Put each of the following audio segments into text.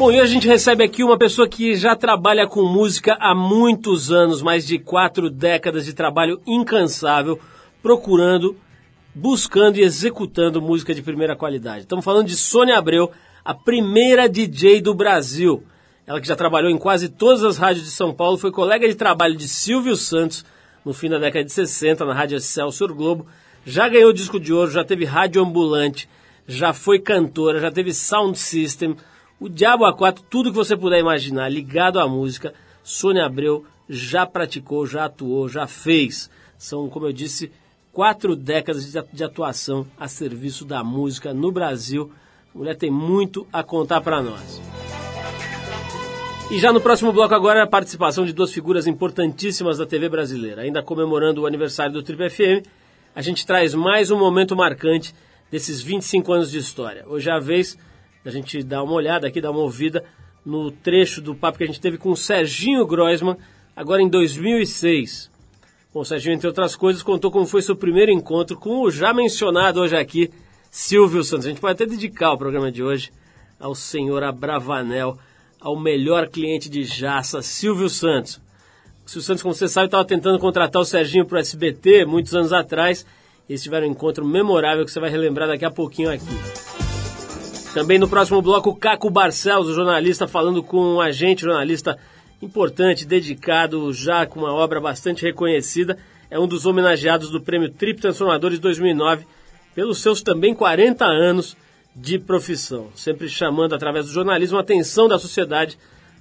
Bom, e hoje a gente recebe aqui uma pessoa que já trabalha com música há muitos anos, mais de quatro décadas de trabalho incansável, procurando, buscando e executando música de primeira qualidade. Estamos falando de Sônia Abreu, a primeira DJ do Brasil. Ela que já trabalhou em quase todas as rádios de São Paulo, foi colega de trabalho de Silvio Santos no fim da década de 60 na Rádio Excelsior Globo, já ganhou disco de ouro, já teve rádio ambulante, já foi cantora, já teve sound system, o Diabo A4, tudo que você puder imaginar ligado à música, Sônia Abreu já praticou, já atuou, já fez. São, como eu disse, quatro décadas de atuação a serviço da música no Brasil. A mulher tem muito a contar para nós. E já no próximo bloco agora a participação de duas figuras importantíssimas da TV brasileira. Ainda comemorando o aniversário do Triple FM, a gente traz mais um momento marcante desses 25 anos de história. Hoje é a vez a gente dar uma olhada aqui, dar uma ouvida no trecho do papo que a gente teve com o Serginho Groisman, agora em 2006. Bom, o Serginho, entre outras coisas, contou como foi seu primeiro encontro com o já mencionado hoje aqui, Silvio Santos. A gente pode até dedicar o programa de hoje ao senhor Abravanel, ao melhor cliente de Jaça, Silvio Santos. O Silvio Santos, como você sabe, estava tentando contratar o Serginho para o SBT muitos anos atrás. Eles tiveram um encontro memorável que você vai relembrar daqui a pouquinho aqui. Também no próximo bloco, Caco Barcelos, o jornalista, falando com um agente jornalista importante, dedicado, já com uma obra bastante reconhecida. É um dos homenageados do Prêmio Trip Transformadores 2009, pelos seus também 40 anos de profissão. Sempre chamando, através do jornalismo, a atenção da sociedade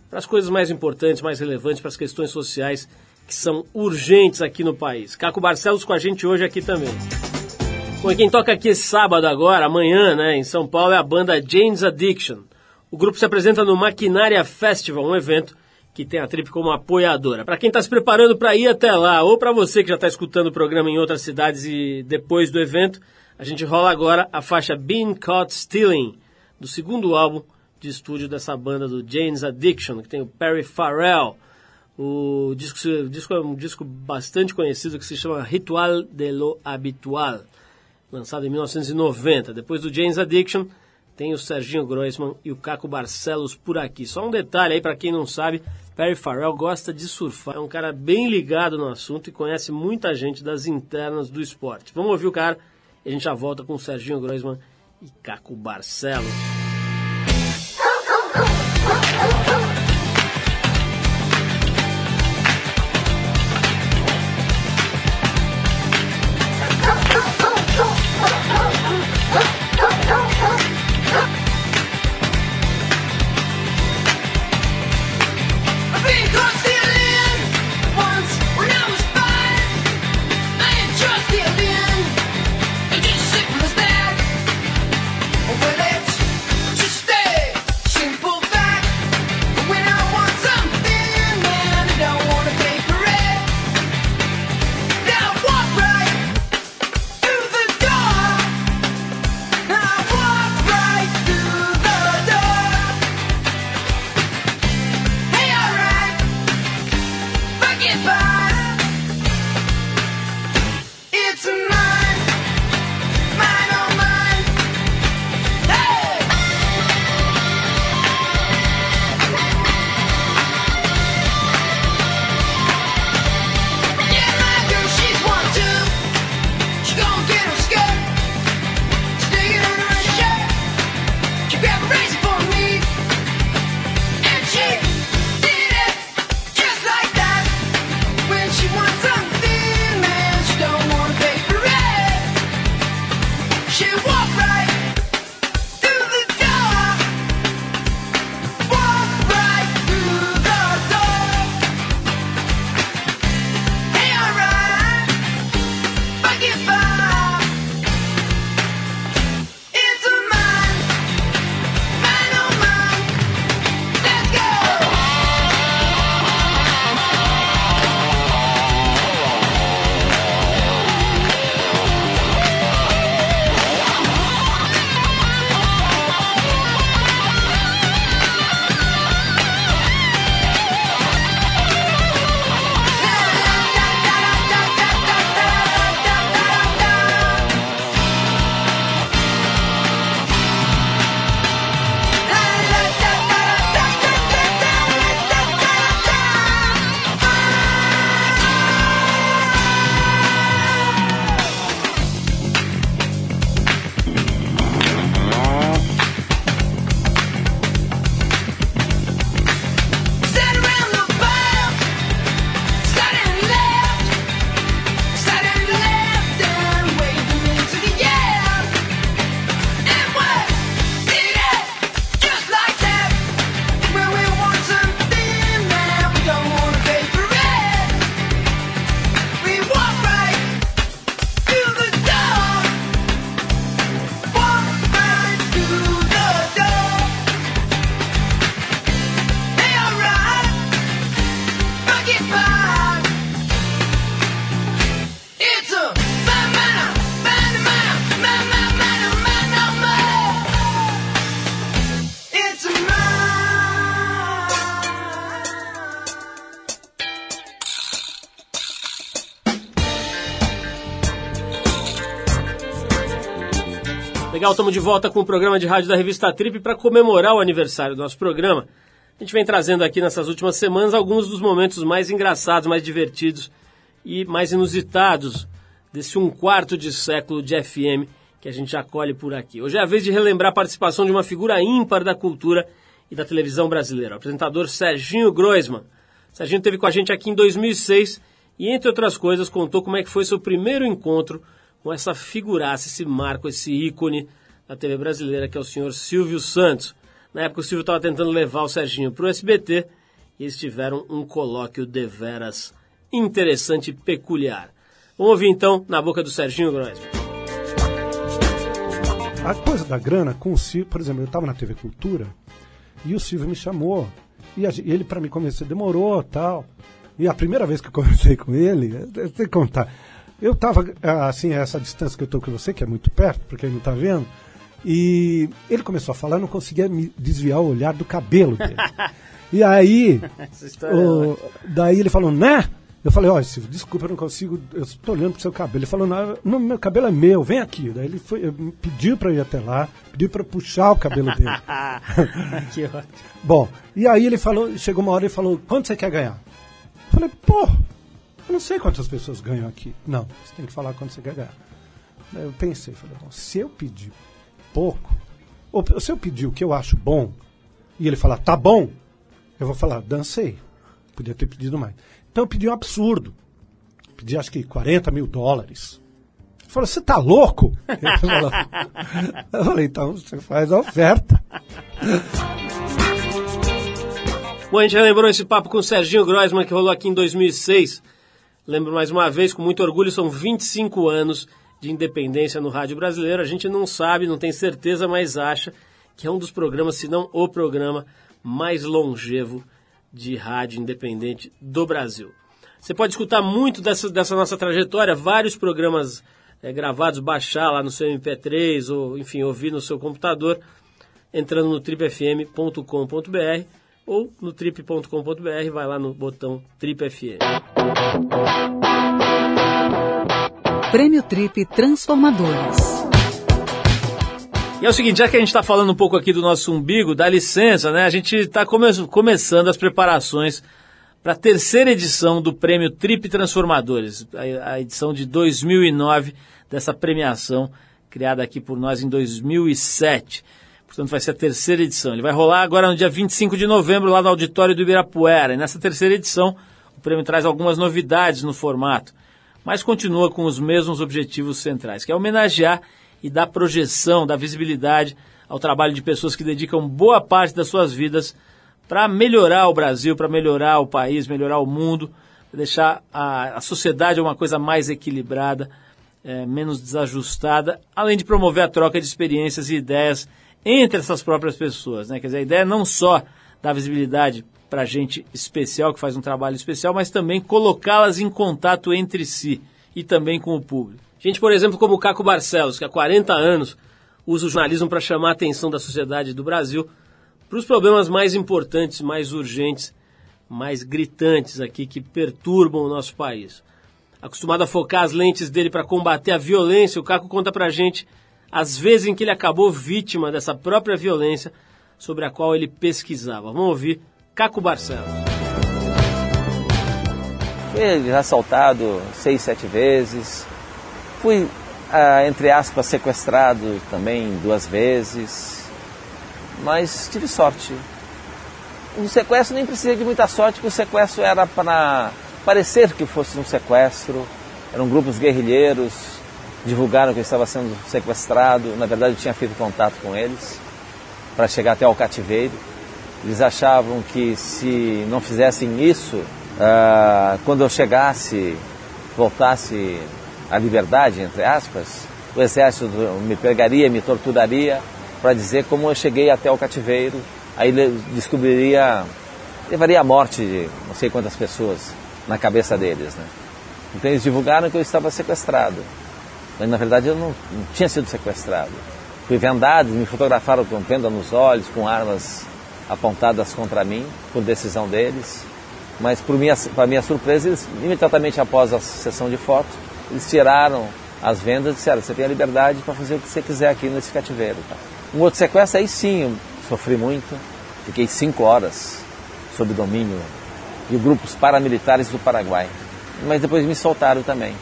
para as coisas mais importantes, mais relevantes, para as questões sociais que são urgentes aqui no país. Caco Barcelos com a gente hoje aqui também. Bom, quem toca aqui sábado agora, amanhã, né, em São Paulo, é a banda Jane's Addiction. O grupo se apresenta no Maquinária Festival, um evento que tem a Trip como apoiadora. Para quem está se preparando para ir até lá, ou para você que já está escutando o programa em outras cidades e depois do evento, a gente rola agora a faixa Being Caught Stealing, do segundo álbum de estúdio dessa banda do Jane's Addiction, que tem o Perry Farrell. O disco, o disco é um disco bastante conhecido que se chama Ritual de lo Habitual lançado em 1990. Depois do James Addiction, tem o Serginho Groisman e o Caco Barcelos por aqui. Só um detalhe aí para quem não sabe, Perry Farrell gosta de surfar. É um cara bem ligado no assunto e conhece muita gente das internas do esporte. Vamos ouvir o cara e a gente já volta com o Serginho Groisman e Caco Barcelos. Legal, estamos de volta com o programa de rádio da revista Trip para comemorar o aniversário do nosso programa. A gente vem trazendo aqui nessas últimas semanas alguns dos momentos mais engraçados, mais divertidos e mais inusitados desse um quarto de século de FM que a gente acolhe por aqui. Hoje é a vez de relembrar a participação de uma figura ímpar da cultura e da televisão brasileira, o apresentador Serginho Groisman. Serginho esteve com a gente aqui em 2006 e, entre outras coisas, contou como é que foi seu primeiro encontro com essa figuraça, esse marco, esse ícone da TV brasileira, que é o senhor Silvio Santos. Na época o Silvio estava tentando levar o Serginho para o SBT e eles tiveram um colóquio deveras interessante e peculiar. Vamos ouvir então na boca do Serginho Groisman. A coisa da grana com o Silvio, por exemplo, eu estava na TV Cultura e o Silvio me chamou e, ele para me convencer demorou tal. E a primeira vez que eu conversei com ele, tenho que contar, eu estava assim, a essa distância que eu estou com você, que é muito perto, porque ele não está vendo, e ele começou a falar, eu não conseguia me desviar o olhar do cabelo dele. e aí, o, daí ele falou, né? Eu falei, olha, Silvio, desculpa, eu não consigo, eu estou olhando pro seu cabelo. Ele falou, não, não, meu cabelo é meu, vem aqui. Daí ele foi, pediu para ir até lá, pediu para puxar o cabelo dele. que ótimo. Bom, e aí ele falou, chegou uma hora e falou, quanto você quer ganhar? Eu falei, pô, eu não sei quantas pessoas ganham aqui. Não, você tem que falar quanto você quer ganhar. Daí eu pensei, falei, bom, se eu pedir pouco, ou se eu pedir o que eu acho bom, e ele falar, tá bom, eu vou falar, dancei. Podia ter pedido mais. Então eu pedi um absurdo. Pedi acho que 40 mil dólares. Ele falou, você tá louco? eu falei, então você faz a oferta. Bom, a gente já lembrou esse papo com o Serginho Groisman que rolou aqui em 2006. Lembro mais uma vez, com muito orgulho, são 25 anos de independência no rádio brasileiro. A gente não sabe, não tem certeza, mas acha que é um dos programas, se não o programa mais longevo de rádio independente do Brasil. Você pode escutar muito dessa, dessa nossa trajetória, vários programas é, gravados, baixar lá no seu MP3 ou, enfim, ouvir no seu computador, entrando no tripfm.com.br ou no trip.com.br, vai lá no botão Trip FM. Prêmio Trip Transformadores. E é o seguinte, já que a gente está falando um pouco aqui do nosso umbigo, dá licença, né? A gente está come começando as preparações para a terceira edição do Prêmio Trip Transformadores, a, a, edição de 2009 dessa premiação criada aqui por nós em 2007. Portanto, vai ser a terceira edição. Ele vai rolar agora no dia 25 de novembro lá no auditório do Ibirapuera. E nessa terceira edição, o prêmio traz algumas novidades no formato, mas continua com os mesmos objetivos centrais, que é homenagear e dar projeção, dar visibilidade ao trabalho de pessoas que dedicam boa parte das suas vidas para melhorar o Brasil, para melhorar o país, melhorar o mundo, deixar a, a sociedade uma coisa mais equilibrada, é, menos desajustada, além de promover a troca de experiências e ideias entre essas próprias pessoas. Né? Quer dizer, a ideia é não só dar visibilidade para gente especial, que faz um trabalho especial, mas também colocá-las em contato entre si e também com o público. Gente, por exemplo, como o Caco Barcelos, que há 40 anos usa o jornalismo para chamar a atenção da sociedade do Brasil para os problemas mais importantes, mais urgentes, mais gritantes aqui que perturbam o nosso país. Acostumado a focar as lentes dele para combater a violência, o Caco conta para a gente as vezes em que ele acabou vítima dessa própria violência sobre a qual ele pesquisava. Vamos ouvir Caco Barcelos. Fui assaltado seis, sete vezes, Fui, ah, entre aspas, sequestrado também duas vezes, mas tive sorte. O sequestro nem precisei de muita sorte, porque o sequestro era para parecer que fosse um sequestro. Eram grupos guerrilheiros, divulgaram que eu estava sendo sequestrado. Na verdade, eu tinha feito contato com eles para chegar até ao cativeiro. Eles achavam que se não fizessem isso, ah, quando eu chegasse, voltasse a liberdade, entre aspas, o exército me pegaria, me torturaria para dizer como eu cheguei até o cativeiro, aí descobriria, levaria a morte de não sei quantas pessoas na cabeça deles. Né? Então eles divulgaram que eu estava sequestrado, mas na verdade eu não, não tinha sido sequestrado. Fui vendado, me fotografaram com venda nos olhos, com armas apontadas contra mim, por decisão deles. Mas, para minha, minha surpresa, eles, imediatamente após a sessão de fotos, eles tiraram as vendas disseram, você tem a liberdade para fazer o que você quiser aqui nesse cativeiro. Tá? Um outro sequestro, aí sim, eu sofri muito. Fiquei cinco horas sob domínio de grupos paramilitares do Paraguai. Mas depois me soltaram também.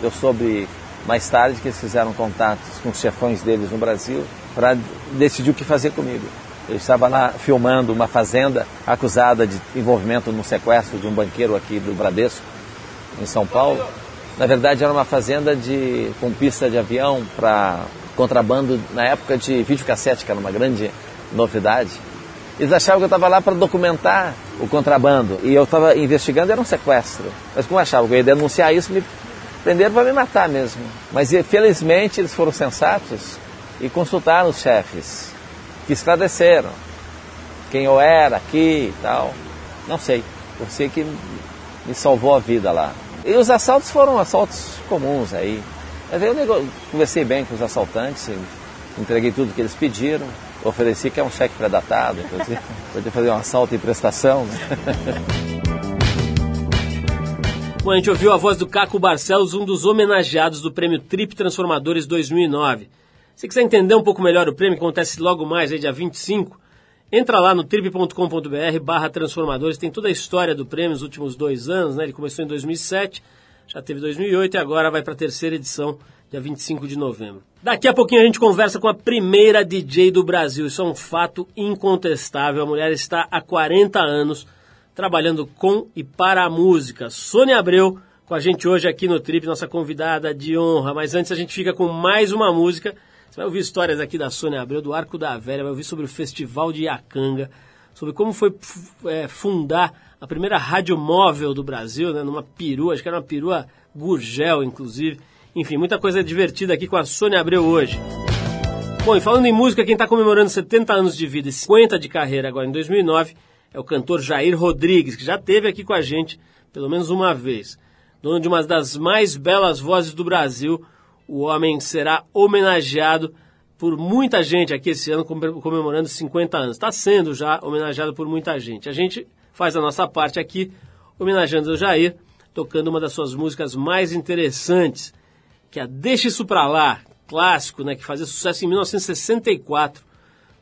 Eu soube mais tarde que eles fizeram contatos com os chefões deles no Brasil para decidir o que fazer comigo. Eu estava lá filmando uma fazenda acusada de envolvimento no sequestro de um banqueiro aqui do Bradesco, em São Paulo. Na verdade, era uma fazenda de, com pista de avião para contrabando na época de videocassete, que era uma grande novidade. Eles achavam que eu estava lá para documentar o contrabando e eu estava investigando, era um sequestro. Mas como achavam que eu ia denunciar isso, me prenderam para me matar mesmo. Mas felizmente eles foram sensatos e consultaram os chefes, que esclareceram quem eu era aqui e tal. Não sei, eu sei que me salvou a vida lá. E os assaltos foram assaltos comuns aí. Mas aí eu conversei bem com os assaltantes, entreguei tudo que eles pediram, ofereci que é um cheque pré-datado, inclusive, poder fazer um assalto em prestação. Né? Bom, a gente ouviu a voz do Caco Barcelos, um dos homenageados do Prêmio Trip Transformadores 2009. Se quiser entender um pouco melhor o prêmio, que acontece logo mais, aí, dia 25, entra lá no trip.com.br barra transformadores, tem toda a história do prêmio nos últimos dois anos, né? Ele começou em 2007, já teve 2008 e agora vai para a terceira edição, dia 25 de novembro. Daqui a pouquinho a gente conversa com a primeira DJ do Brasil. Isso é um fato incontestável. A mulher está há 40 anos trabalhando com e para a música. Sônia Abreu com a gente hoje aqui no Trip, nossa convidada de honra. Mas antes a gente fica com mais uma música. Você vai ouvir histórias aqui da Sônia Abreu, do Arco da Velha, vai ouvir sobre o Festival de Iacanga, sobre como foi é, fundar a primeira rádio móvel do Brasil, né, numa perua, acho que era uma perua Gurgel, inclusive. Enfim, muita coisa divertida aqui com a Sônia Abreu hoje. Bom, e falando em música, quem está comemorando 70 anos de vida e 50 de carreira agora em 2009 é o cantor Jair Rodrigues, que já esteve aqui com a gente pelo menos uma vez. Dono de uma das mais belas vozes do Brasil, o homem será homenageado por muita gente aqui esse ano, comemorando 50 anos. Está sendo já homenageado por muita gente. A gente faz a nossa parte aqui, homenageando o Jair, tocando uma das suas músicas mais interessantes, que é a Deixa Isso Pra Lá, clássico, né, que fazia sucesso em 1964,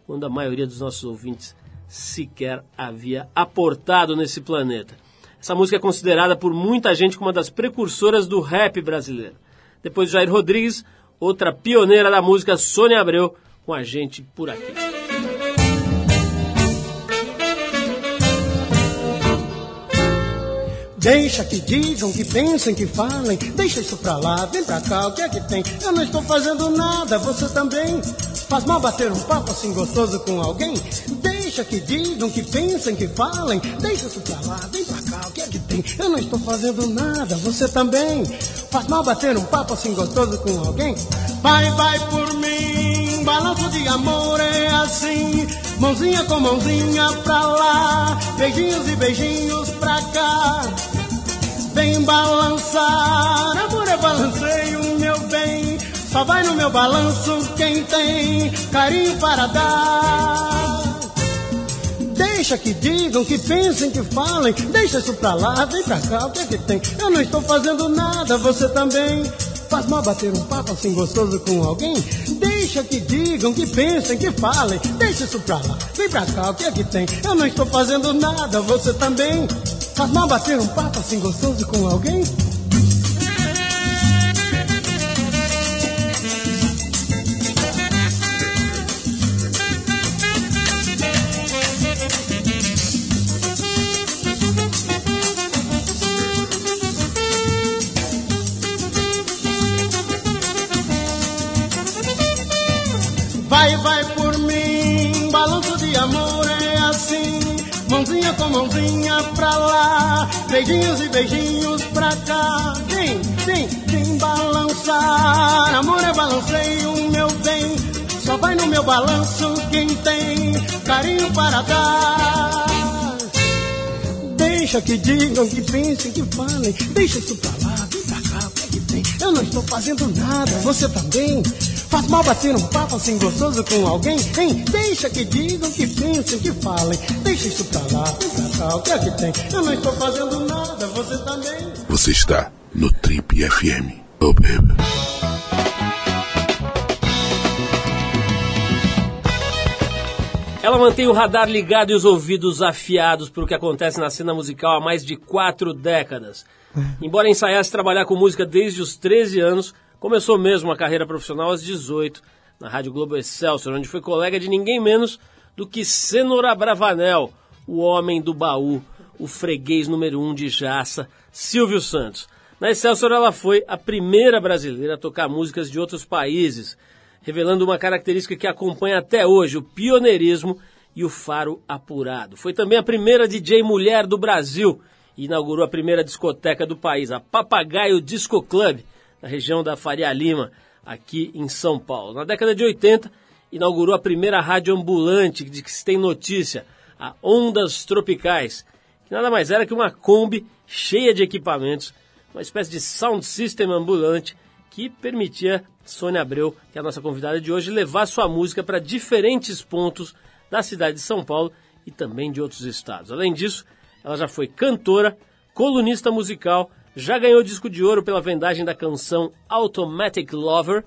quando a maioria dos nossos ouvintes sequer havia aportado nesse planeta. Essa música é considerada por muita gente como uma das precursoras do rap brasileiro. Depois de Jair Rodrigues, outra pioneira da música, Sônia Abreu, com a gente por aqui. Deixa que digam, que pensem, que falem. Deixa isso pra lá, vem pra cá, o que é que tem? Eu não estou fazendo nada, você também. Faz mal bater um papo assim gostoso com alguém? Deixa que digam, que pensem, que falem. Deixa isso pra lá, vem pra cá, o que é que tem? Eu não estou fazendo nada, você também. Faz mal bater um papo assim gostoso com alguém? Vai, vai por mim, balanço de amor é assim. Mãozinha com mãozinha pra lá, beijinhos e beijinhos pra cá. Vem balançar, amor é balanceio, meu bem. Só vai no meu balanço quem tem carinho para dar. Deixa que digam, que pensem, que falem. Deixa isso pra lá, vem pra cá, o que é que tem? Eu não estou fazendo nada, você também. Faz mal bater um papo assim gostoso com alguém? Deixa que digam, que pensem, que falem. Deixa isso pra lá, vem pra cá, o que é que tem? Eu não estou fazendo nada, você também. Faz mal bater um papo assim gostoso com alguém? Mãozinha com mãozinha pra lá, beijinhos e beijinhos pra cá. Vem, vem, vem balançar. Amor é balanceio, meu bem. Só vai no meu balanço quem tem carinho para dar. Deixa que digam, que pensem, que falem. Deixa isso pra lá, vem pra cá, o que é que tem? Eu não estou fazendo nada, você também. Faz mal bater um papo assim gostoso com alguém, hein? Deixa que digam, que pensem, que falem. Deixa isso pra lá, pra cá, o que é que tem? Eu não estou fazendo nada, você também. Você está no Trip FM. Oh, baby. Ela mantém o radar ligado e os ouvidos afiados para o que acontece na cena musical há mais de quatro décadas. Embora ensaiasse trabalhar com música desde os 13 anos, começou mesmo a carreira profissional aos 18, na Rádio Globo Excelsior, onde foi colega de ninguém menos do que Cenoura Bravanel, o homem do baú, o freguês número um de Jaça, Silvio Santos. Na Excelsior ela foi a primeira brasileira a tocar músicas de outros países, revelando uma característica que acompanha até hoje, o pioneirismo e o faro apurado. Foi também a primeira DJ mulher do Brasil e inaugurou a primeira discoteca do país, a Papagaio Disco Club, na região da Faria Lima, aqui em São Paulo. Na década de 80, inaugurou a primeira rádio ambulante de que se tem notícia, a Ondas Tropicais, que nada mais era que uma Kombi cheia de equipamentos, uma espécie de sound system ambulante que permitia Sônia Abreu, que é a nossa convidada de hoje, levar sua música para diferentes pontos da cidade de São Paulo e também de outros estados. Além disso, ela já foi cantora, colunista musical, já ganhou disco de ouro pela vendagem da canção Automatic Lover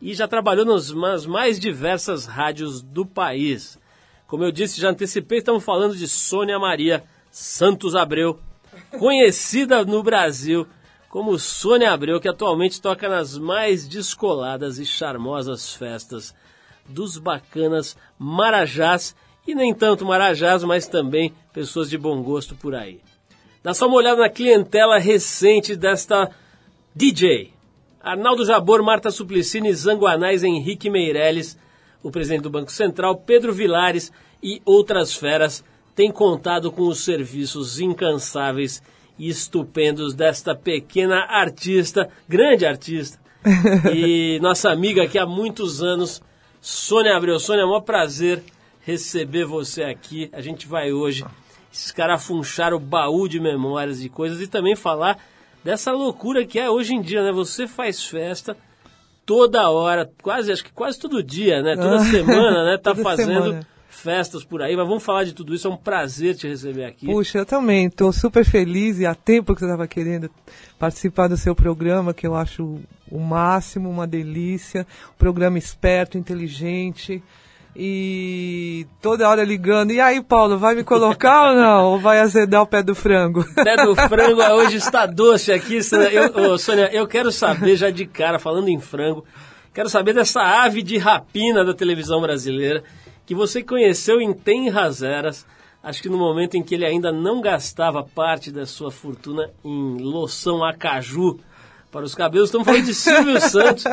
e já trabalhou nas, nas mais diversas rádios do país. Como eu disse, já antecipei, estamos falando de Sônia Maria Santos Abreu, conhecida no Brasil como Sônia Abreu, que atualmente toca nas mais descoladas e charmosas festas dos bacanas Marajás e nem tanto Marajás, mas também pessoas de bom gosto por aí. Dá só uma olhada na clientela recente desta DJ. Arnaldo Jabor, Marta Suplicini, Zanguanais, Henrique Meirelles, o presidente do Banco Central, Pedro Vilares e outras feras têm contado com os serviços incansáveis e estupendos desta pequena artista, grande artista, e nossa amiga aqui há muitos anos, Sônia Abreu. Sônia, é um prazer receber você aqui. A gente vai hoje escarafunchar o baú de memórias e coisas e também falar dessa loucura que é hoje em dia, né? Você faz festa toda hora, quase, acho que quase todo dia, né? Toda ah, semana, né? Tá fazendo semana. festas por aí, mas vamos falar de tudo isso. É um prazer te receber aqui. Puxa, eu também estou super feliz e há tempo que você estava querendo participar do seu programa, que eu acho o máximo, uma delícia. Um programa esperto, inteligente e toda hora ligando. E aí, Paulo, vai me colocar ou não? Ou vai azedar o pé do frango? Pé do frango hoje está doce aqui. Eu, Sônia, eu quero saber já de cara, falando em frango, quero saber dessa ave de rapina da televisão brasileira que você conheceu em Tenras Eras. Acho que no momento em que ele ainda não gastava parte da sua fortuna em loção a caju para os cabelos. Estamos falando de Silvio Santos,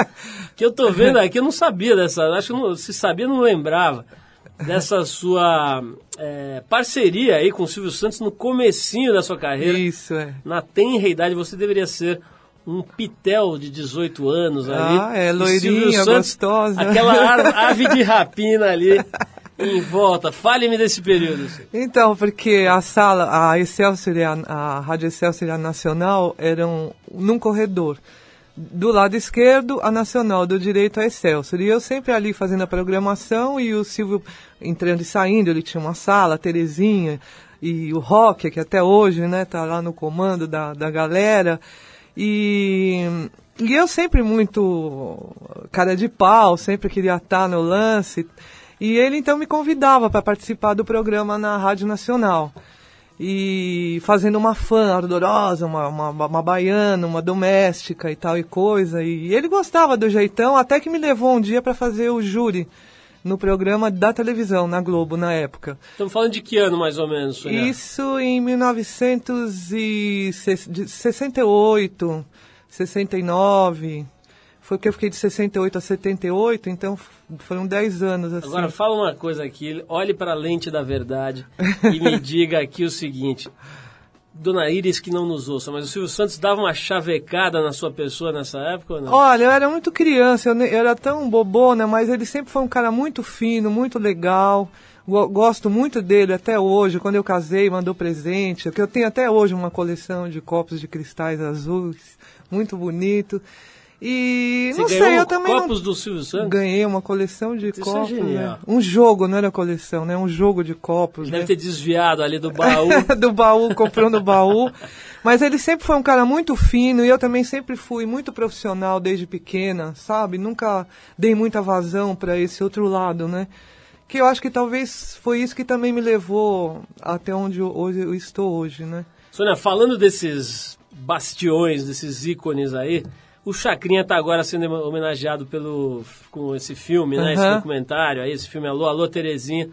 que eu estou vendo aqui, eu não sabia dessa, acho que não, se sabia, não lembrava dessa sua é, parceria aí com o Silvio Santos no comecinho da sua carreira. Isso, é. Na tenra idade, você deveria ser um pitel de 18 anos ali. Ah, é, loirinha, Santos, gostosa. Aquela ave de rapina ali em volta. Fale-me desse período. Então, porque a sala, a Excelsior, a, a Rádio Excelsior e a Nacional eram num corredor. Do lado esquerdo, a Nacional, do direito, a Excelsior. E eu sempre ali fazendo a programação e o Silvio entrando e saindo, ele tinha uma sala, a Terezinha e o Rock, que até hoje, né, tá lá no comando da, da galera. E, e eu sempre muito cara de pau, sempre queria estar no lance. E ele então me convidava para participar do programa na Rádio Nacional. E fazendo uma fã ardorosa, uma, uma, uma baiana, uma doméstica e tal e coisa. E ele gostava do jeitão, até que me levou um dia para fazer o júri no programa da televisão, na Globo, na época. Estamos falando de que ano, mais ou menos, Sonia? Isso em 1968, 69 foi que eu fiquei de 68 a 78, então foram 10 anos assim. Agora fala uma coisa aqui, olhe para a lente da verdade e me diga aqui o seguinte. Dona Iris que não nos ouça, mas o Silvio Santos dava uma chavecada na sua pessoa nessa época ou não? Olha, eu era muito criança, eu, eu era tão bobona, mas ele sempre foi um cara muito fino, muito legal. Gosto muito dele até hoje. Quando eu casei, mandou presente. Que eu tenho até hoje uma coleção de copos de cristais azuis, muito bonito. E Você não sei, eu também. Copos não... do Silvio Santos? Ganhei uma coleção de Isso é copos. É. Né? Um jogo, não era coleção, né? Um jogo de copos. Deve né? ter desviado ali do baú. do baú, comprou no baú. Mas ele sempre foi um cara muito fino e eu também sempre fui muito profissional desde pequena, sabe? Nunca dei muita vazão para esse outro lado, né? que eu acho que talvez foi isso que também me levou até onde eu, hoje eu estou hoje, né? Sônia, falando desses bastiões, desses ícones aí, o Chacrinha está agora sendo homenageado pelo, com esse filme, né? Esse documentário aí, esse filme Alô, Alô Terezinha,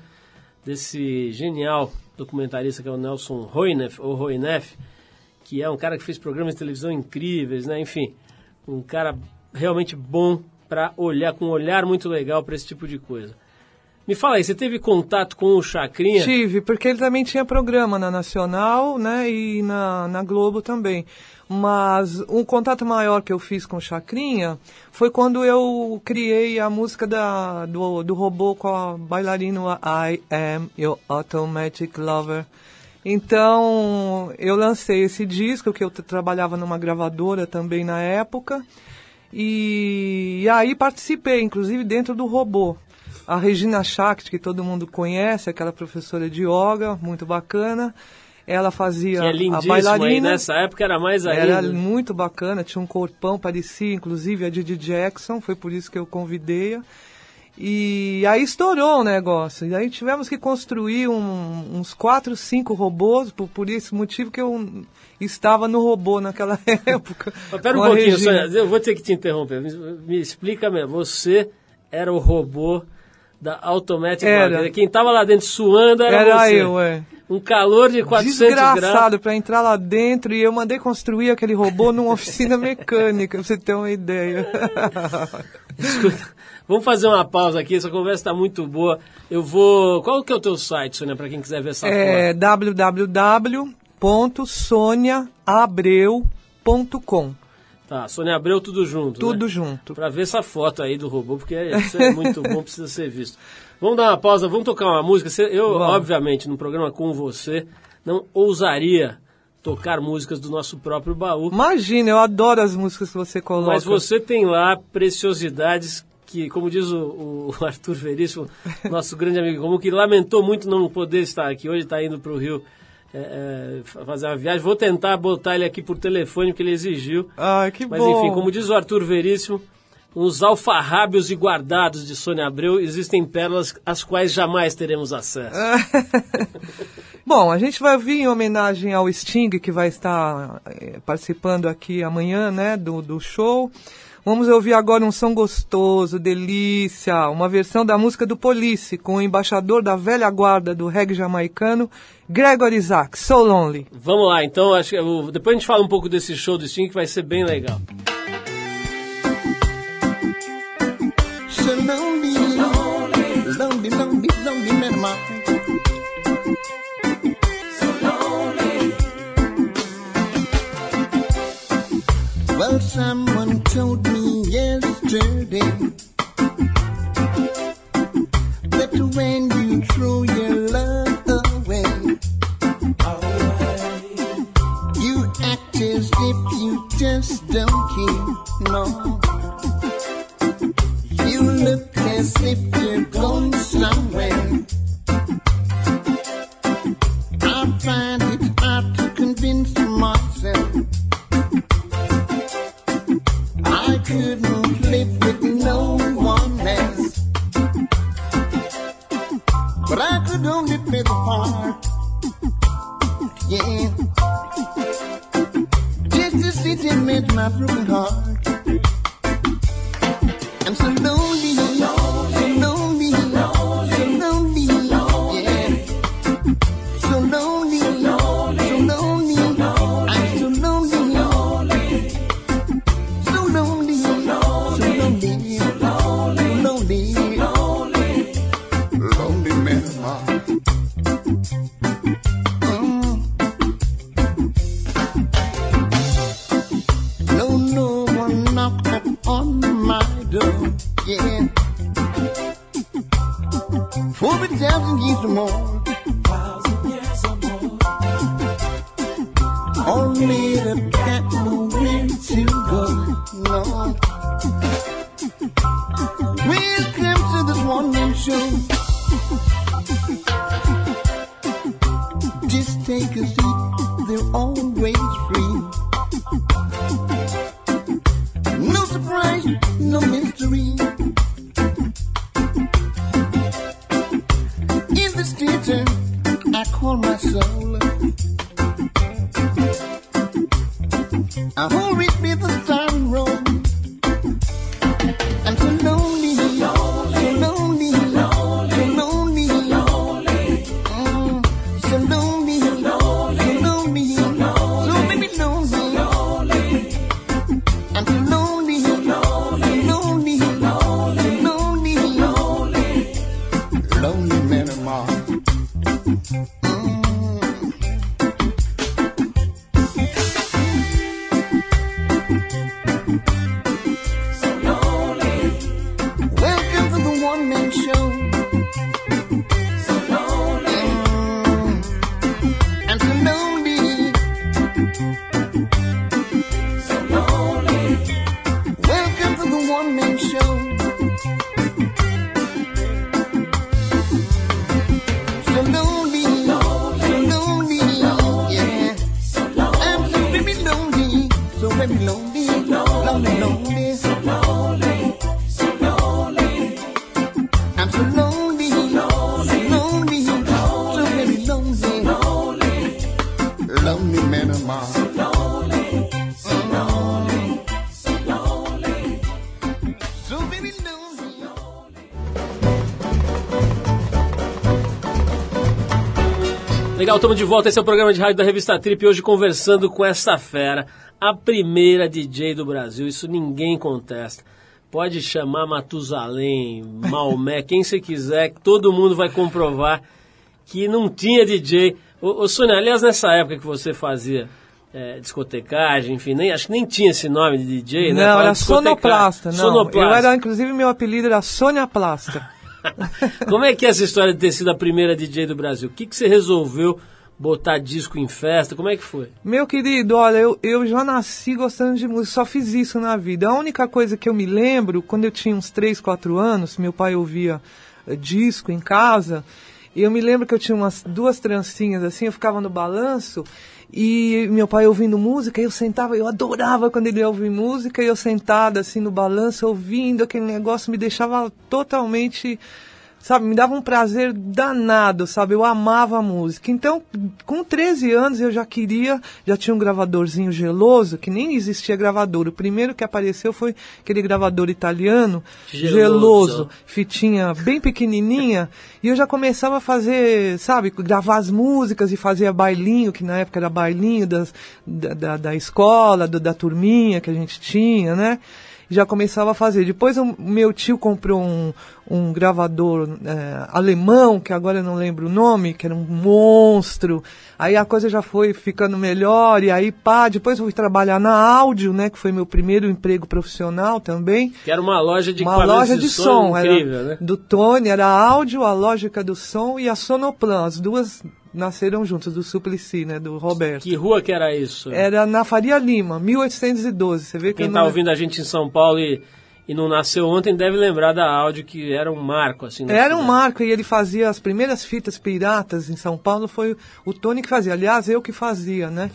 desse genial documentarista que é o Nelson Roinef, ou Roinef, que é um cara que fez programas de televisão incríveis, né? Enfim, um cara realmente bom para olhar, com um olhar muito legal para esse tipo de coisa. Me fala aí, você teve contato com o Chacrinha? Tive, porque ele também tinha programa na Nacional, né, e na, na Globo também. Mas um contato maior que eu fiz com Chacrinha foi quando eu criei a música da, do, do robô com a bailarina I Am Your Automatic Lover. Então, eu lancei esse disco, que eu trabalhava numa gravadora também na época, e, e aí participei, inclusive dentro do robô a Regina Shakti, que todo mundo conhece, aquela professora de yoga, muito bacana. Ela fazia que é a bailarina. Aí, nessa época era mais ainda. Era muito bacana, tinha um corpão, parecia inclusive a Didi Jackson, foi por isso que eu convidei-a. E aí estourou o negócio. E aí tivemos que construir um, uns quatro, cinco robôs, por, por esse motivo que eu estava no robô naquela época. Mas pera um pouquinho, Sônia, eu vou ter que te interromper. Me, me explica mesmo. Você era o robô da Automatic era. Quem estava lá dentro suando era, era você. eu, é. Um calor de 400 Desgraçado graus. Desgraçado para entrar lá dentro e eu mandei construir aquele robô numa oficina mecânica, pra você ter uma ideia. Escuta, vamos fazer uma pausa aqui, essa conversa está muito boa. Eu vou... Qual que é o teu site, Sônia, para quem quiser ver essa é foto? É www.soniaabreu.com Tá, Sônia Abreu, tudo junto. Tudo né? junto. Para ver essa foto aí do robô, porque isso é muito bom, precisa ser visto. Vamos dar uma pausa, vamos tocar uma música. Eu, vamos. obviamente, no programa com você, não ousaria tocar músicas do nosso próprio baú. Imagina, eu adoro as músicas que você coloca. Mas você tem lá preciosidades que, como diz o, o Arthur Veríssimo, nosso grande amigo comum, que lamentou muito não poder estar aqui hoje, está indo para o Rio é, é, fazer uma viagem. Vou tentar botar ele aqui por telefone, porque ele exigiu. Ah, que Mas, bom. Mas enfim, como diz o Arthur Veríssimo, nos alfarrábios e guardados de Sônia Abreu existem pérolas às quais jamais teremos acesso. Bom, a gente vai vir em homenagem ao Sting, que vai estar é, participando aqui amanhã, né, do, do show. Vamos ouvir agora um som gostoso, delícia, uma versão da música do Police, com o embaixador da velha guarda do reggae jamaicano, Gregory Isaac, So Lonely. Vamos lá, então, acho que eu, depois a gente fala um pouco desse show do Sting, que vai ser bem legal. So lonely, lonely, lonely, lonely, lonely, lonely Well, someone told me yesterday that when you throw your Oh. Legal, estamos de volta. Esse é o programa de rádio da revista Trip. Hoje conversando com essa fera, a primeira DJ do Brasil. Isso ninguém contesta. Pode chamar Matusalém, Maomé, quem você quiser, que todo mundo vai comprovar que não tinha DJ. Ô, ô Sônia, aliás, nessa época que você fazia é, discotecagem, enfim, nem, acho que nem tinha esse nome de DJ, né? Não, era sonoplasta. Não, Sonoplasta. eu era, inclusive, meu apelido era Sônia Plasta. Como é que é essa história de ter sido a primeira DJ do Brasil? O que, que você resolveu botar disco em festa? Como é que foi? Meu querido, olha, eu, eu já nasci gostando de música, só fiz isso na vida. A única coisa que eu me lembro, quando eu tinha uns 3, 4 anos, meu pai ouvia eh, disco em casa, e eu me lembro que eu tinha umas duas trancinhas assim, eu ficava no balanço, e meu pai ouvindo música, eu sentava, eu adorava quando ele ia ouvir música, e eu sentada assim no balanço, ouvindo aquele negócio, me deixava totalmente sabe, me dava um prazer danado, sabe? Eu amava a música. Então, com 13 anos eu já queria, já tinha um gravadorzinho geloso, que nem existia gravador. O primeiro que apareceu foi aquele gravador italiano, Geloso. geloso, fitinha bem pequenininha, e eu já começava a fazer, sabe, gravar as músicas e fazia bailinho, que na época era bailinho das, da, da, da escola, do, da turminha que a gente tinha, né? já começava a fazer. Depois o meu tio comprou um, um gravador é, alemão, que agora eu não lembro o nome, que era um monstro. Aí a coisa já foi ficando melhor, e aí pá, depois eu fui trabalhar na áudio, né, que foi meu primeiro emprego profissional também. Que era uma loja de Uma loja de som, incrível, era né? do Tony, era a áudio, a lógica do som e a Sonoplan, as duas nasceram juntas, do Suplicy, né, do Roberto. Que rua que era isso? Era na Faria Lima, 1812, você vê que Quem eu está não... ouvindo a gente em São Paulo e, e não nasceu ontem deve lembrar da áudio que era um marco, assim. Era um cidade. marco e ele fazia as primeiras fitas piratas em São Paulo, foi o Tony que fazia. Aliás, eu que fazia, né?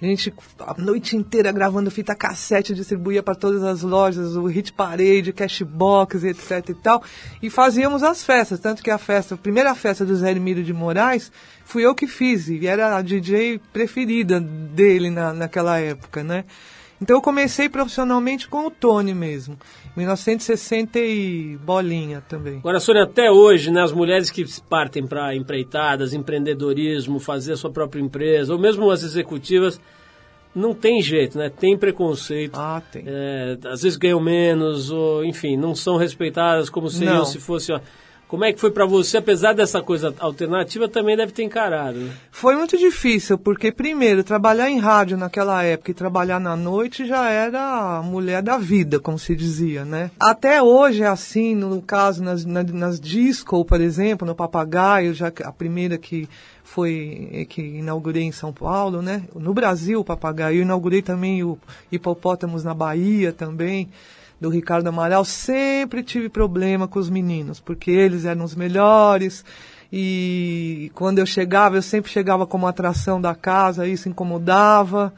A gente a noite inteira gravando fita cassete, distribuía para todas as lojas, o Hit Parade, Cashbox, etc e tal. E fazíamos as festas, tanto que a festa, a primeira festa do Zé Emílio de Moraes, fui eu que fiz, e era a DJ preferida dele na, naquela época, né? Então eu comecei profissionalmente com o Tony mesmo, 1960 e bolinha também. Agora, Sônia, até hoje, né, as mulheres que partem para empreitadas, empreendedorismo, fazer a sua própria empresa, ou mesmo as executivas, não tem jeito, né? Tem preconceito. Ah, tem. É, às vezes ganham menos, ou enfim, não são respeitadas como seriam Não. se fosse. Ó, como é que foi para você, apesar dessa coisa alternativa, também deve ter encarado, né? Foi muito difícil, porque primeiro, trabalhar em rádio naquela época e trabalhar na noite já era a mulher da vida, como se dizia, né? Até hoje é assim, no caso, nas, na- nas disco, por exemplo, no Papagaio, já a primeira que foi, que inaugurei em São Paulo, né? No Brasil, o Papagaio, eu inaugurei também o Hipopótamos na Bahia também, do Ricardo Amaral, sempre tive problema com os meninos, porque eles eram os melhores, e quando eu chegava, eu sempre chegava como atração da casa, isso incomodava.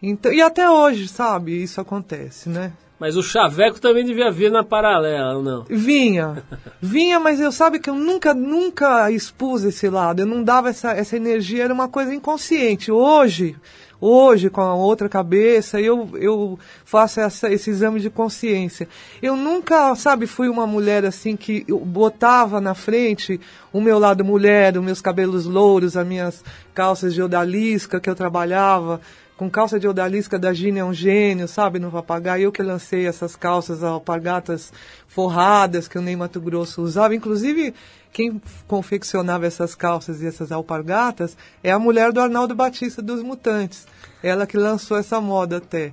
Então, e até hoje, sabe, isso acontece, né? Mas o Chaveco também devia vir na paralela, não? Vinha, vinha, mas eu sabe que eu nunca, nunca expus esse lado, eu não dava essa, essa energia, era uma coisa inconsciente. Hoje, hoje, com a outra cabeça, eu, eu faço essa, esse exame de consciência. Eu nunca, sabe, fui uma mulher assim que botava na frente o meu lado mulher, os meus cabelos louros, as minhas calças de odalisca que eu trabalhava com calça de odalisca da Gina é um gênio, sabe, no papagaio. Eu que lancei essas calças alpargatas forradas que o Ney Mato Grosso usava. Inclusive, quem confeccionava essas calças e essas alpargatas é a mulher do Arnaldo Batista dos Mutantes. Ela que lançou essa moda até.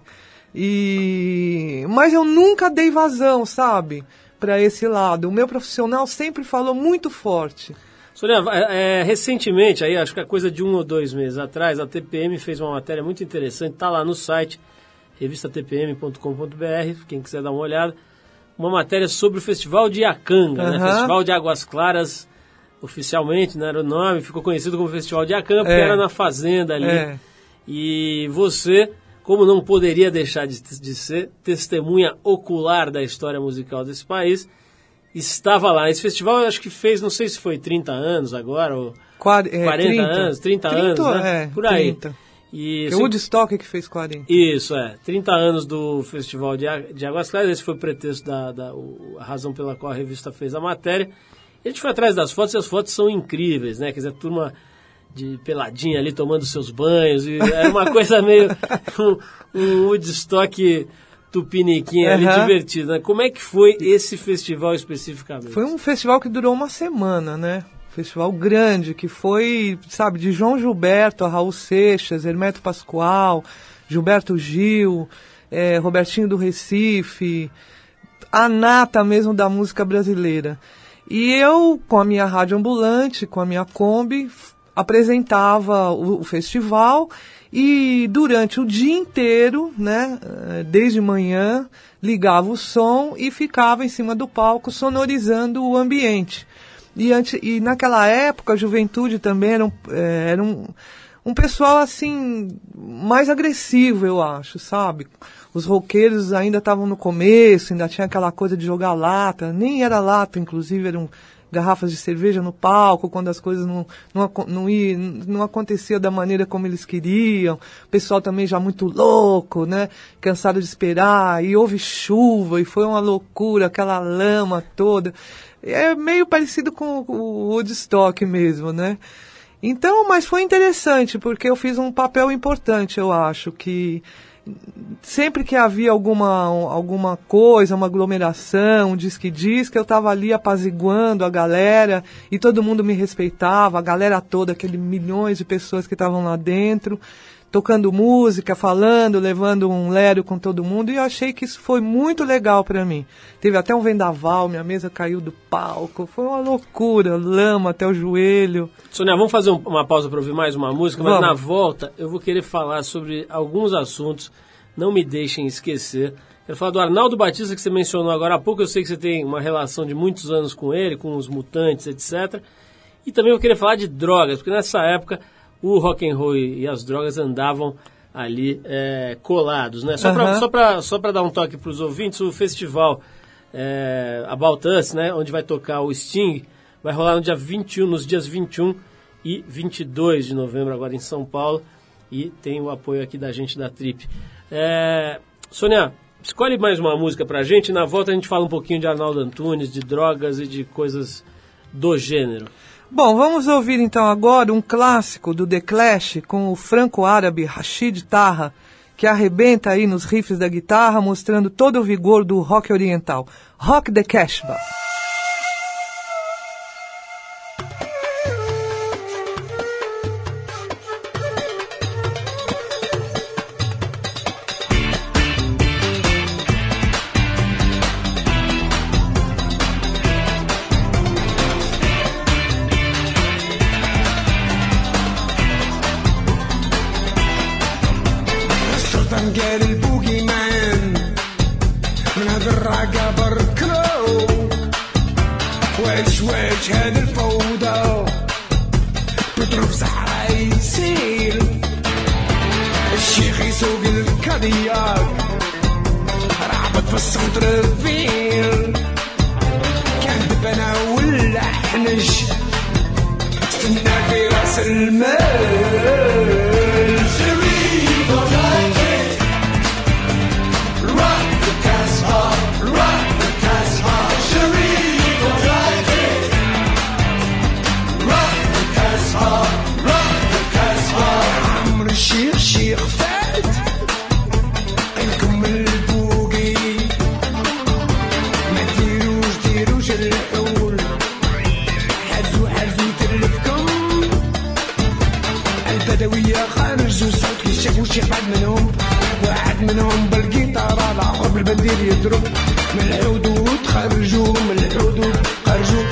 E mas eu nunca dei vazão, sabe, para esse lado. O meu profissional sempre falou muito forte. Sônia, é, recentemente, aí acho que é coisa de um ou dois meses atrás, a TPM fez uma matéria muito interessante, está lá no site, revistatpm.com.br, quem quiser dar uma olhada, uma matéria sobre o Festival de Iacanga, né? Festival de Águas Claras, oficialmente, não né? era o nome, ficou conhecido como Festival de Iacanga, porque É. era na fazenda ali. É. E você, como não poderia deixar de, de ser testemunha ocular da história musical desse país, estava lá. Esse festival eu acho que fez, não sei se foi 30 anos agora, ou Quar- é, 40 30. anos, 30, anos, né? É, Por aí. 30. E Que o Woodstock que fez 40. isso, é. 30 anos do Festival de, de Águas Claras, esse foi o pretexto da, da- o- a razão pela qual a revista fez a matéria. A gente foi atrás das fotos e as fotos são incríveis, né? Quer dizer, turma de peladinha ali tomando seus banhos, e era uma coisa meio um, um Woodstock tupiniquim ali Aham. divertido, né? Como é que foi esse festival especificamente? Foi um festival que durou uma semana, né? Festival grande, que foi, sabe, de João Gilberto a Raul Seixas, Hermeto Pascoal, Gilberto Gil, eh, Robertinho do Recife, a nata mesmo da música brasileira. E eu, com a minha rádio ambulante, com a minha Kombi, apresentava o, o festival e durante o dia inteiro, né, eh, desde manhã, ligava o som e ficava em cima do palco sonorizando o ambiente. E, ante, e naquela época a juventude também era um, eh, era um, um pessoal assim mais agressivo, eu acho, sabe? Os roqueiros ainda estavam no começo, ainda tinha aquela coisa de jogar lata, nem era lata, inclusive eram garrafas de cerveja no palco, quando as coisas não, não, não, ia, não acontecia da maneira como eles queriam. O pessoal também já muito louco, né? Cansado de esperar, e houve chuva, e foi uma loucura, aquela lama toda. É meio parecido com o Woodstock mesmo, né? Então, mas foi interessante, porque eu fiz um papel importante, eu acho, que sempre que havia alguma, alguma coisa, uma aglomeração, um disque-disque, eu estava ali apaziguando a galera e todo mundo me respeitava, a galera toda, aqueles milhões de pessoas que estavam lá dentro, tocando música, falando, levando um lério com todo mundo e eu achei que isso foi muito legal para mim. Teve até um vendaval, minha mesa caiu do palco, foi uma loucura, lama até o joelho. Sônia, vamos fazer um- uma pausa para ouvir mais uma música, mas Vamos. na volta eu vou querer falar sobre alguns assuntos, não me deixem esquecer. Quero falar do Arnaldo Batista, que você mencionou agora há pouco, eu sei que você tem uma relação de muitos anos com ele, com os mutantes, etc. E também eu queria falar de drogas, porque nessa época o rock and roll e as drogas andavam ali é, colados, né? Só para só pra dar um toque para os ouvintes, o festival é, About Us, né, onde vai tocar o Sting, vai rolar no dia 21, nos dias 21 e 22 de novembro, agora em São Paulo, e tem o apoio aqui da gente da Trip. É, Sônia, escolhe mais uma música pra gente, na volta a gente fala um pouquinho de Arnaldo Antunes, de drogas e de coisas do gênero. Bom, vamos ouvir então agora um clássico do The Clash com o franco-árabe Rashid Taha, que arrebenta aí nos riffs da guitarra, mostrando todo o vigor do rock oriental. Rock the Cashba. يضرب من الحدود خرجوا من الحدود خرجوا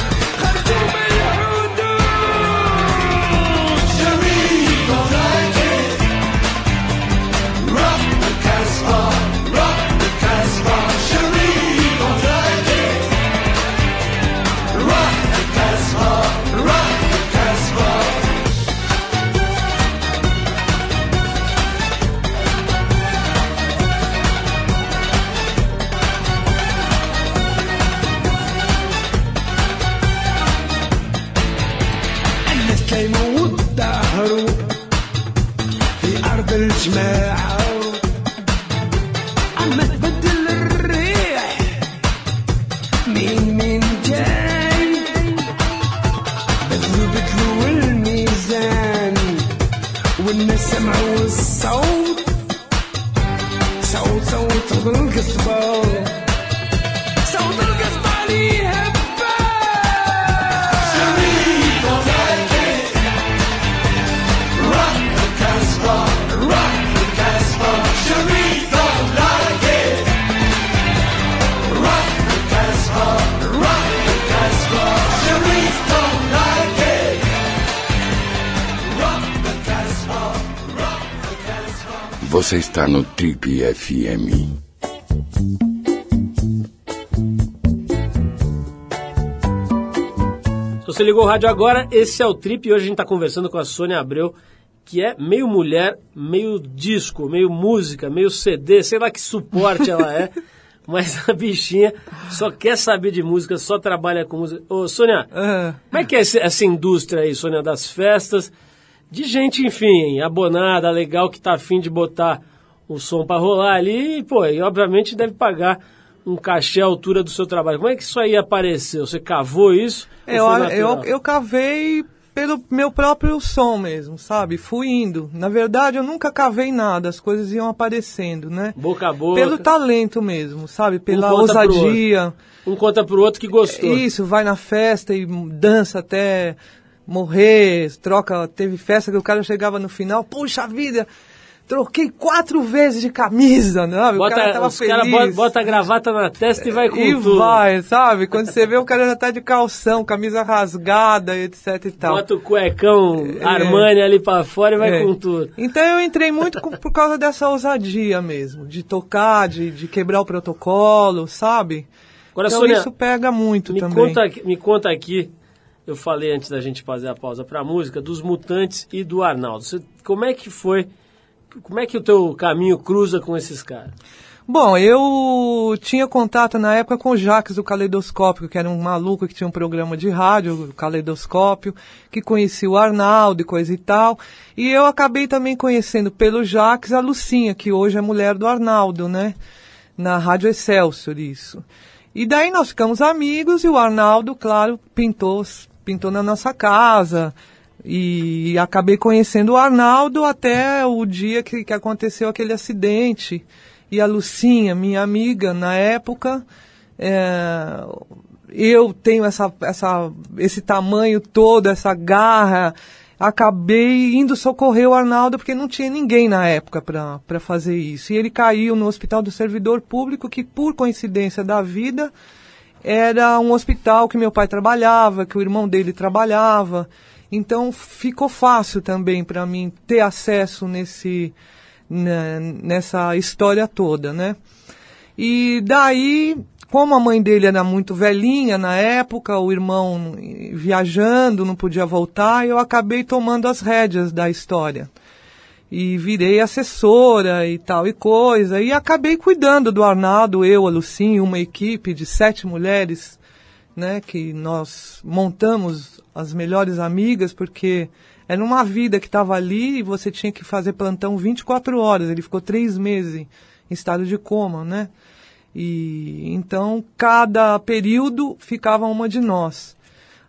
Você está no Trip FM. Se você ligou o rádio agora, esse é o Trip e hoje a gente está conversando com a Sônia Abreu, que é meio mulher, meio disco, meio música, meio CD, sei lá que suporte ela é, mas a bichinha só quer saber de música, só trabalha com música. Ô, Sônia, Ah, como é que é essa indústria aí, Sônia, das festas, de gente, enfim, abonada, legal, que tá afim de botar o som para rolar ali e, pô, e obviamente deve pagar um cachê à altura do seu trabalho. Como é que isso aí apareceu? Você cavou isso? ou eu, eu, eu cavei pelo meu próprio som mesmo, sabe? Fui indo. Na verdade, eu nunca cavei nada, as coisas iam aparecendo, né? Boca a boca. Pelo talento mesmo, sabe? Pela pro ousadia. Um conta pro outro que gostou. Isso, vai na festa e dança até morrer, troca. Teve festa que o cara chegava no final, puxa vida, troquei quatro vezes de camisa, né? o Bota, cara tava os feliz. caras bota, bota a gravata na testa e vai com e tudo. vai, sabe? Quando você vê o cara já tá de calção, camisa rasgada, etc e tal. Bota o cuecão Armani ali pra fora e vai É. com tudo. Então eu entrei muito por causa dessa ousadia mesmo, de tocar, de, de quebrar o protocolo, sabe? Agora, então Sônia, isso pega muito me também. conta, me conta aqui, eu falei antes da gente fazer a pausa pra música, dos Mutantes e do Arnaldo. Você- como é que foi, como é que o teu caminho cruza com esses caras? Bom, eu tinha contato na época com o Jacques do Caleidoscópio, que era um maluco que tinha um programa de rádio, o Caleidoscópio, que conhecia o Arnaldo e coisa e tal. E eu acabei também conhecendo pelo Jacques a Lucinha, que hoje é mulher do Arnaldo, né? Na Rádio Excelsior, isso. E daí nós ficamos amigos e o Arnaldo, claro, pintou, pintou na nossa casa. E acabei conhecendo o Arnaldo até o dia que, que aconteceu aquele acidente. E a Lucinha, minha amiga na época, é, eu tenho essa, essa, esse tamanho todo, essa garra. Acabei indo socorrer o Arnaldo porque não tinha ninguém na época para fazer isso. E ele caiu no Hospital do Servidor Público, que por coincidência da vida era um hospital que meu pai trabalhava, que o irmão dele trabalhava. Então ficou fácil também para mim ter acesso nesse né, nessa história toda, né? E daí, como a mãe dele era muito velhinha na época, o irmão viajando, não podia voltar, eu acabei tomando as rédeas da história. E virei assessora e tal e coisa. E acabei cuidando do Arnaldo, eu, a Lucinha, uma equipe de sete mulheres, né, que nós montamos as melhores amigas, porque era uma vida que estava ali e você tinha que fazer plantão 24 horas. Ele ficou três meses em estado de coma, né? E então cada período ficava uma de nós.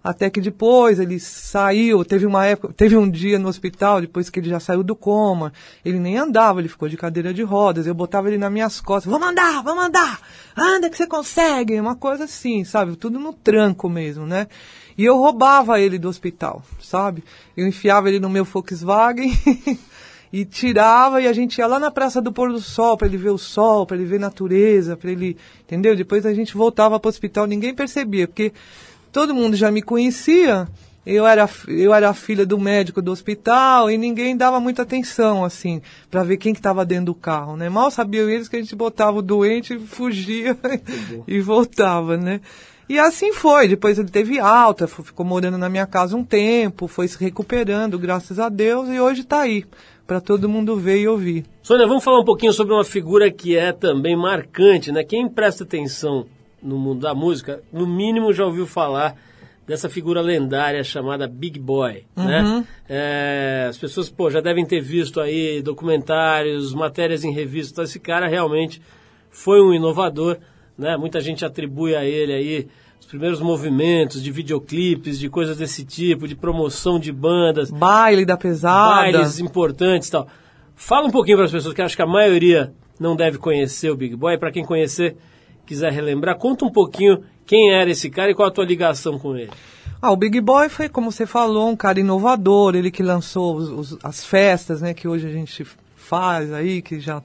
Até que depois ele saiu, teve uma época, teve um dia no hospital, depois que ele já saiu do coma, ele nem andava, ele ficou de cadeira de rodas, eu botava ele nas minhas costas, vamos andar, vamos andar, anda que você consegue, uma coisa assim, sabe, tudo no tranco mesmo, né? E eu roubava ele do hospital, sabe? Eu enfiava ele no meu Volkswagen e tirava e a gente ia lá na Praça do Pôr do Sol para ele ver o sol, para ele ver natureza, para ele, entendeu? Depois a gente voltava para o hospital, ninguém percebia, porque todo mundo já me conhecia. Eu era, eu era a filha do médico do hospital e ninguém dava muita atenção, assim, para ver quem que estava dentro do carro, né? Mal sabiam eles que a gente botava o doente, fugia e voltava, né? E assim foi. Depois ele teve alta, ficou morando na minha casa um tempo, foi se recuperando, graças a Deus, e hoje está aí, para todo mundo ver e ouvir. Sônia, vamos falar um pouquinho sobre uma figura que é também marcante, né? Quem presta atenção no mundo da música, no mínimo já ouviu falar dessa figura lendária chamada Big Boy, né? Uhum. É, as pessoas, pô, já devem ter visto aí documentários, matérias em revistas. Então, esse cara realmente foi um inovador, né? Muita gente atribui a ele aí os primeiros movimentos de videoclipes, de coisas desse tipo, de promoção de bandas, Baile da pesada. bailes importantes e tal. Fala um pouquinho para as pessoas que acho que a maioria não deve conhecer o Big Boy. Para quem conhecer, quiser relembrar, conta um pouquinho quem era esse cara e qual a tua ligação com ele. Ah, o Big Boy foi, como você falou, um cara inovador, ele que lançou os- os- as festas, né, que hoje a gente faz aí, que já...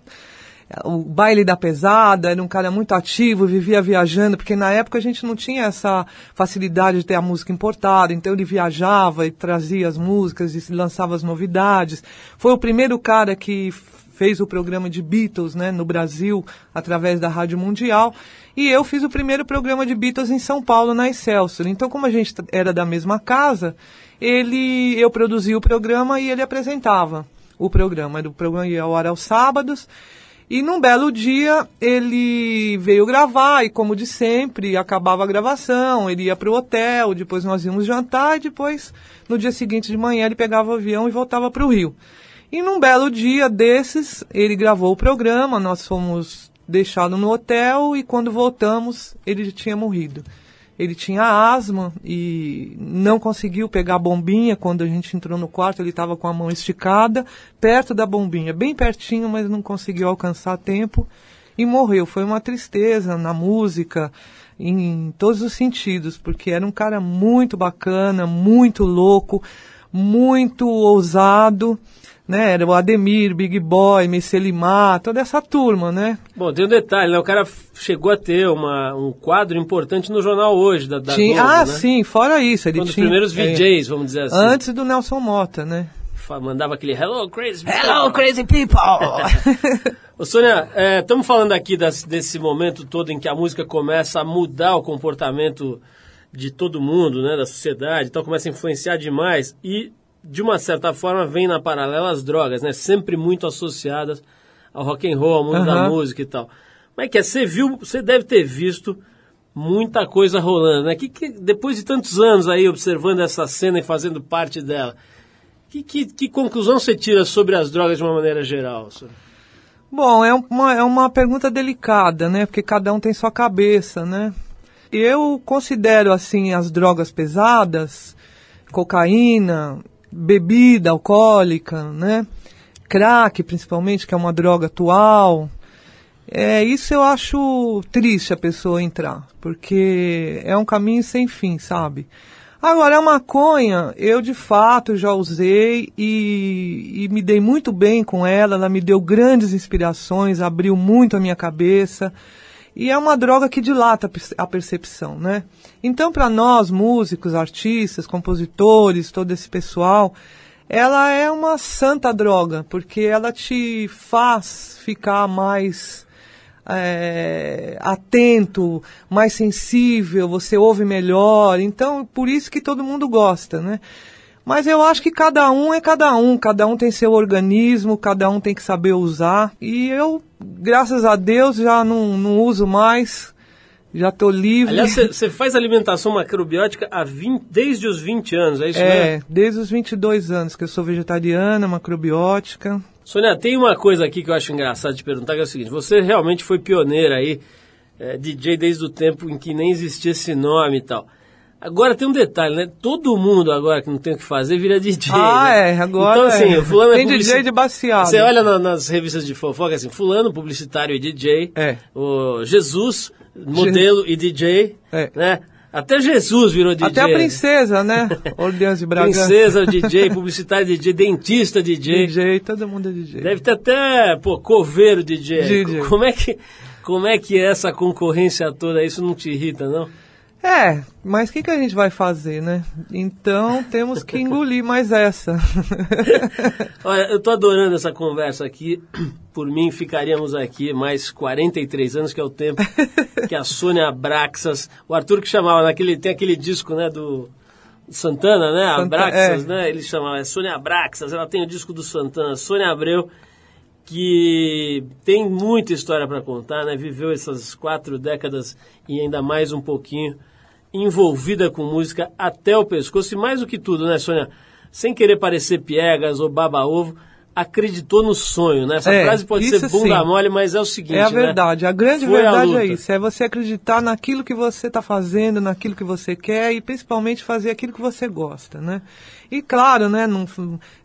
O baile da pesada, era um cara muito ativo, vivia viajando, porque na época a gente não tinha essa facilidade de ter a música importada, então ele viajava e trazia as músicas e lançava as novidades. Foi o primeiro cara que fez o programa de Beatles, né, no Brasil, através da Rádio Mundial. E eu fiz o primeiro programa de Beatles em São Paulo, na Excelsior. Então, como a gente era da mesma casa, ele, eu produzia o programa e ele apresentava o programa. O programa ia ao ar aos sábados. E num belo dia ele veio gravar e como de sempre acabava a gravação, ele ia para o hotel, depois nós íamos jantar e depois no dia seguinte de manhã ele pegava o avião e voltava para o Rio. E num belo dia desses ele gravou o programa, nós fomos deixados no hotel e quando voltamos ele tinha morrido. Ele tinha asma e não conseguiu pegar a bombinha. Quando a gente entrou no quarto, ele estava com a mão esticada, perto da bombinha, bem pertinho, mas não conseguiu alcançar a tempo e morreu. Foi uma tristeza na música, em todos os sentidos, porque era um cara muito bacana, muito louco, muito ousado. Né, era o Ademir, Big Boy, Messelimar, toda essa turma, né? Bom, tem um detalhe, né? O cara chegou a ter uma, um quadro importante no jornal hoje, da, da Tinha- Globo, ah, né? sim, fora isso. Ele Um dos tinha, primeiros é, VJs, vamos dizer assim. Antes do Nelson Mota, né? Mandava aquele Hello Crazy Hello, People." crazy people! Ô, Sônia, estamos falando aqui das- desse momento todo em que a música começa a mudar o comportamento de todo mundo, né, da sociedade, então começa a influenciar demais e, de uma certa forma, vem na paralela as drogas, né, sempre muito associadas ao rock and roll, ao mundo da Aham. música e tal. Como é que é? Você viu, você deve ter visto muita coisa rolando, né? Que, que depois de tantos anos aí observando essa cena e fazendo parte dela, que, que, que conclusão você tira sobre as drogas de uma maneira geral? Sônia? Bom, é uma, é uma pergunta delicada, né? Porque cada um tem sua cabeça, né? Eu considero, assim, as drogas pesadas, cocaína, bebida alcoólica, né? Crack, principalmente, que é uma droga atual. É, isso eu acho triste a pessoa entrar, porque é um caminho sem fim, sabe? Agora, a maconha, eu de fato já usei e, e me dei muito bem com ela, ela me deu grandes inspirações, abriu muito a minha cabeça. E é uma droga que dilata a perce- a percepção, né? Então, para nós, músicos, artistas, compositores, todo esse pessoal, ela é uma santa droga, porque ela te faz ficar mais é, atento, mais sensível, você ouve melhor. Então, por isso que todo mundo gosta, né? Mas eu acho que cada um é cada um, cada um tem seu organismo, cada um tem que saber usar. E eu, graças a Deus, já não, não uso mais, já tô livre. Aliás, você faz alimentação macrobiótica há 20, desde os 20 anos, é isso é, mesmo? desde os 22 anos que eu sou vegetariana, macrobiótica. Sônia, tem uma coisa aqui que eu acho engraçado de perguntar, que é o seguinte, você realmente foi pioneira aí, é, DJ desde o tempo em que nem existia esse nome e tal. Agora tem um detalhe, né? Todo mundo agora que não tem o que fazer vira DJ. Ah, né? é, agora Então, assim, é. fulano é Tem publici- DJ de baseado. Você olha na- nas revistas de fofoca, assim, fulano, publicitário e DJ. É. O Jesus, modelo e DJ. É. Né? Até Jesus virou DJ. Até a princesa, né? Orleans de Bragança. Princesa DJ, publicitário DJ, dentista DJ. DJ, todo mundo é DJ. Deve ter até, pô, coveiro DJ. DJ. Como é que... Como é que é essa concorrência toda? Isso não te irrita, não? É, mas o que, que a gente vai fazer, né? Então temos que engolir mais essa. Olha, eu tô adorando essa conversa aqui. Por mim, ficaríamos aqui mais 43 anos, que é o tempo que a Sônia Abraxas, o Arthur que chamava naquele, tem aquele disco, né, do Santana, né, Santa- Abraxas, é. né, ele chamava, é Sônia Abraxas, ela tem o disco do Santana, Sônia Abreu, que tem muita história para contar, né, viveu essas quatro décadas e ainda mais um pouquinho, envolvida com música até o pescoço, e mais do que tudo, né, Sônia, sem querer parecer piegas ou baba-ovo, acreditou no sonho, né? Essa É, frase pode ser bunda sim. mole, mas é o seguinte, É a né? verdade. A grande Foi a verdade luta. é isso. É você acreditar naquilo que você está fazendo, naquilo que você quer e principalmente fazer aquilo que você gosta, né? E claro, né? Não,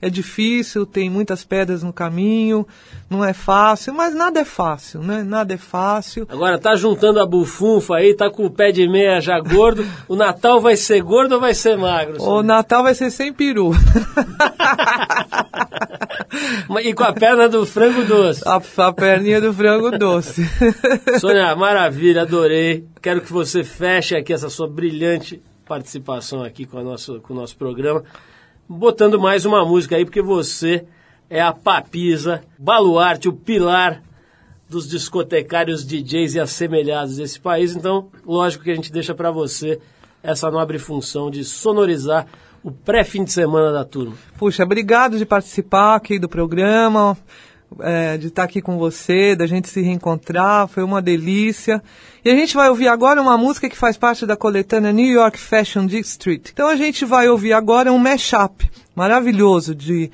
é difícil, tem muitas pedras no caminho, não é fácil, mas nada é fácil, né? Nada é fácil. Agora tá juntando a bufunfa aí, tá com o pé de meia já gordo. o Natal vai ser gordo ou vai ser magro? O? Natal vai ser sem peru. e com a perna do frango doce. a, a perninha do frango doce. Sônia, maravilha, adorei. Quero que você feche aqui essa sua brilhante participação aqui com, a nosso, com o nosso programa, botando mais uma música aí, porque você é a papisa, baluarte, o pilar dos discotecários, DJs e assemelhados desse país. Então, lógico que a gente deixa para você essa nobre função de sonorizar o pré-fim de semana da turma. Puxa, obrigado de participar aqui do programa, é, de estar aqui com você, da gente se reencontrar, foi uma delícia. E a gente vai ouvir agora uma música que faz parte da coletânea New York Fashion District. Então a gente vai ouvir agora um mashup maravilhoso de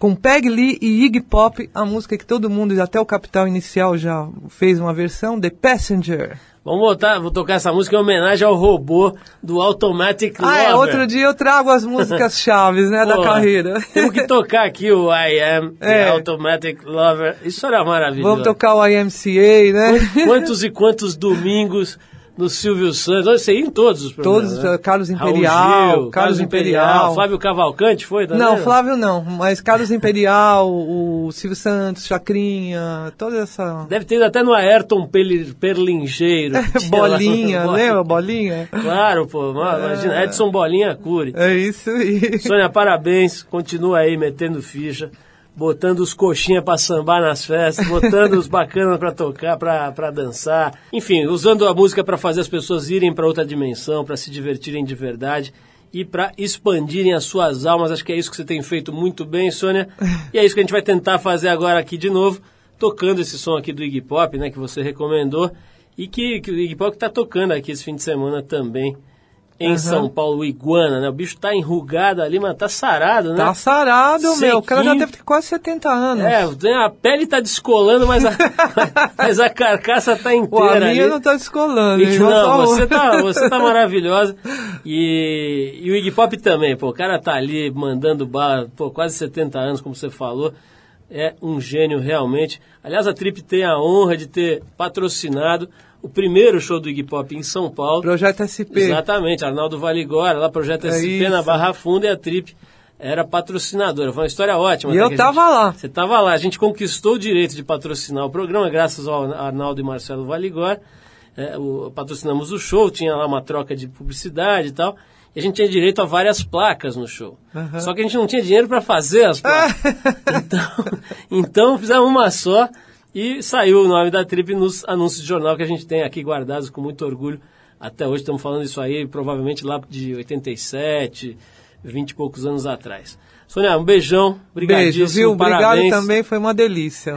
com Peg Lee e Iggy Pop, a música que todo mundo, até o Capital Inicial já fez uma versão, The Passenger. Vamos botar, vou tocar essa música em homenagem ao robô do Automatic Lover. Ah, é, outro dia eu trago as músicas chaves, né, da Pô, carreira. Temos que tocar aqui o I Am, É. Automatic Lover. Isso era maravilhoso. Vamos tocar o IMCA, né? Quantos e quantos domingos no Silvio Santos? Olha, Você ia em todos os programas, Todos, né? Carlos Imperial, Gil, Carlos Imperial. Flávio Cavalcante foi também? Não, Flávio não, mas Carlos Imperial, o Silvio Santos, Chacrinha, toda essa Deve ter ido até no Ayrton Perlingeiro. Lá- bolinha, Bolinha. lembra bolinha? Claro, pô. Imagina, Edson Bolinha Cury. É isso aí. Sônia, parabéns. Continua aí metendo ficha, botando os coxinha pra sambar nas festas, botando os bacanas pra tocar, pra dançar. Enfim, usando a música pra fazer as pessoas irem pra outra dimensão, pra se divertirem de verdade e pra expandirem as suas almas. Acho que é isso que você tem feito muito bem, Sônia. E é isso que a gente vai tentar fazer agora aqui de novo, tocando esse som aqui do Iggy Pop, né, que você recomendou. E que, que o Iggy Pop tá tocando aqui esse fim de semana também em Aham. São Paulo, Iguana, né? O bicho tá enrugado ali, mas tá sarado, né? Tá sarado, meu. O cara já Sequinho. deve ter quase 70 anos. É, a pele tá descolando, mas a, mas a carcaça tá Pô, a inteira minha não tá descolando. E, não, você tá, você tá maravilhosa. E, e o Iggy Pop também, pô. O cara tá ali mandando bala, pô, quase 70 anos, como você falou. É um gênio realmente. Aliás, a Trip tem a honra de ter patrocinado o primeiro show do Iggy Pop em São Paulo. Projeto SP. Exatamente, Arnaldo Valigora, lá Projeto É SP na isso. Barra Funda e a Trip era patrocinadora. Foi uma história ótima. E até eu tava gente- lá. Você tava lá. A gente conquistou o direito de patrocinar o programa, graças ao Arnaldo e Marcelo Valigora. É, o- patrocinamos o show, tinha lá uma troca de publicidade e tal. E a gente tinha direito a várias placas no show. Aham. Só que a gente não tinha dinheiro para fazer as placas. então, então fizemos uma só e saiu o nome da Trip nos anúncios de jornal que a gente tem aqui guardados com muito orgulho. Até hoje estamos falando isso aí, provavelmente lá de 87, 20 e poucos anos atrás. Sônia, um beijão, obrigadíssimo, Beijo, viu? Obrigado parabéns. também, foi uma delícia.